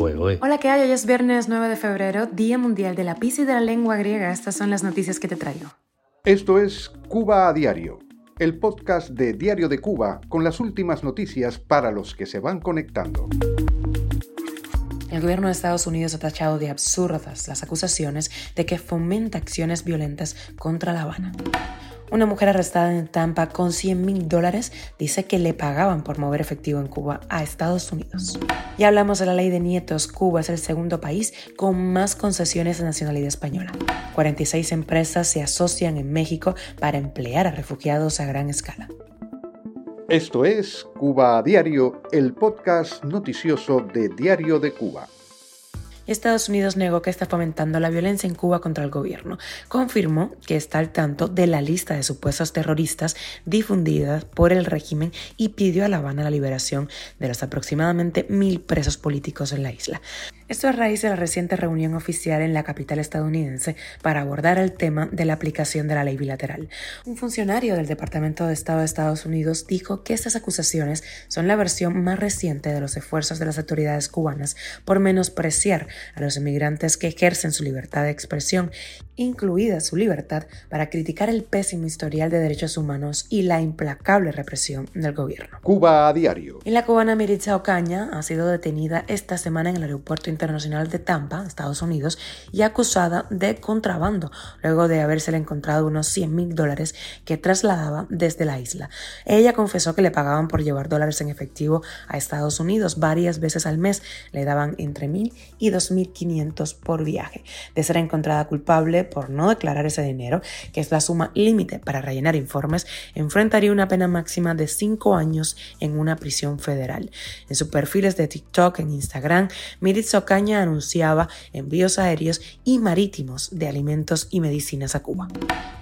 Hola, ¿qué hay? Hoy es viernes 9 de febrero, Día Mundial de la Pizza y de la Lengua Griega. Estas son las noticias que te traigo. Esto es Cuba a Diario, el podcast de Diario de Cuba con las últimas noticias para los que se van conectando. El gobierno de Estados Unidos ha tachado de absurdas las acusaciones de que fomenta acciones violentas contra La Habana. Una mujer arrestada en Tampa con 100 mil dólares dice que le pagaban por mover efectivo en Cuba a Estados Unidos. Y hablamos de la ley de nietos. Cuba es el segundo país con más concesiones de nacionalidad española. 46 empresas se asocian en México para emplear a refugiados a gran escala. Esto es Cuba Diario, el podcast noticioso de Diario de Cuba. Estados Unidos negó que está fomentando la violencia en Cuba contra el gobierno. Confirmó que está al tanto de la lista de supuestos terroristas difundidas por el régimen y pidió a La Habana la liberación de los aproximadamente mil presos políticos en la isla. Esto a raíz de la reciente reunión oficial en la capital estadounidense para abordar el tema de la aplicación de la ley bilateral. Un funcionario del Departamento de Estado de Estados Unidos dijo que estas acusaciones son la versión más reciente de los esfuerzos de las autoridades cubanas por menospreciar a los inmigrantes que ejercen su libertad de expresión, incluida su libertad para criticar el pésimo historial de derechos humanos y la implacable represión del gobierno. Cuba a diario. Y la cubana Miritza Ocaña ha sido detenida esta semana en el aeropuerto Internacional de Tampa, Estados Unidos, y acusada de contrabando, luego de habérsele encontrado unos 100 mil dólares que trasladaba desde la isla. Ella confesó que le pagaban por llevar dólares en efectivo a Estados Unidos varias veces al mes, le daban entre mil y 2.500 por viaje. De ser encontrada culpable por no declarar ese dinero, que es la suma límite para rellenar informes, enfrentaría una pena máxima de 5 años en una prisión federal. En sus perfiles de TikTok, en Instagram, Miritza Caña anunciaba envíos aéreos y marítimos de alimentos y medicinas a Cuba.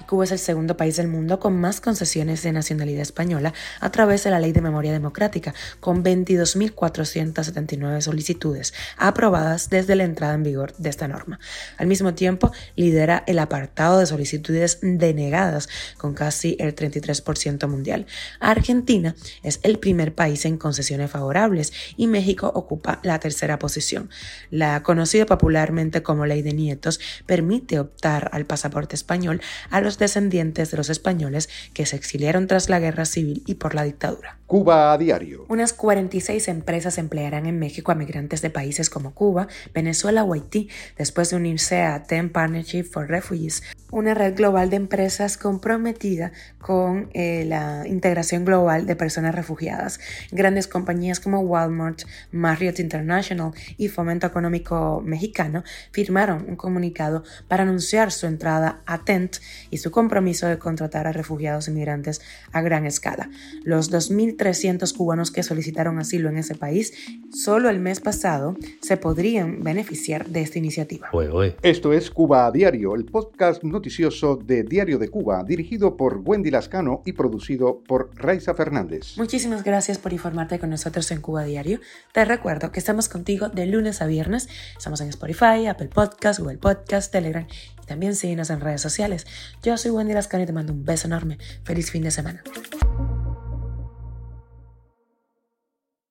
Cuba es el segundo país del mundo con más concesiones de nacionalidad española a través de la Ley de Memoria Democrática, con 22.479 solicitudes aprobadas desde la entrada en vigor de esta norma. Al mismo tiempo, lidera el apartado de solicitudes denegadas, con casi el 33% mundial. Argentina es el primer país en concesiones favorables y México ocupa la tercera posición. La conocida popularmente como Ley de Nietos permite optar al pasaporte español a los descendientes de los españoles que se exiliaron tras la guerra civil y por la dictadura. Cuba a diario. Unas 46 empresas emplearán en México a migrantes de países como Cuba, Venezuela o Haití después de unirse a TEM Partnership for Refugees, una red global de empresas comprometida con eh, la integración global de personas refugiadas. Grandes compañías como Walmart, Marriott International y Fomento Económico Mexicano firmaron un comunicado para anunciar su entrada a TENT y su compromiso de contratar a refugiados inmigrantes a gran escala. Los 2000 300 cubanos que solicitaron asilo en ese país solo el mes pasado se podrían beneficiar de esta iniciativa. Esto es Cuba a Diario, el podcast de Diario de Cuba, dirigido por Wendy Lascano y producido por Raiza Fernández. Muchísimas gracias por informarte con nosotros en Cuba Diario. Te recuerdo que estamos contigo de lunes a viernes. Estamos en Spotify, Apple Podcast, Google Podcast, Telegram y también síguenos en redes sociales. Yo soy Wendy Lascano y te mando un beso enorme. Feliz fin de semana.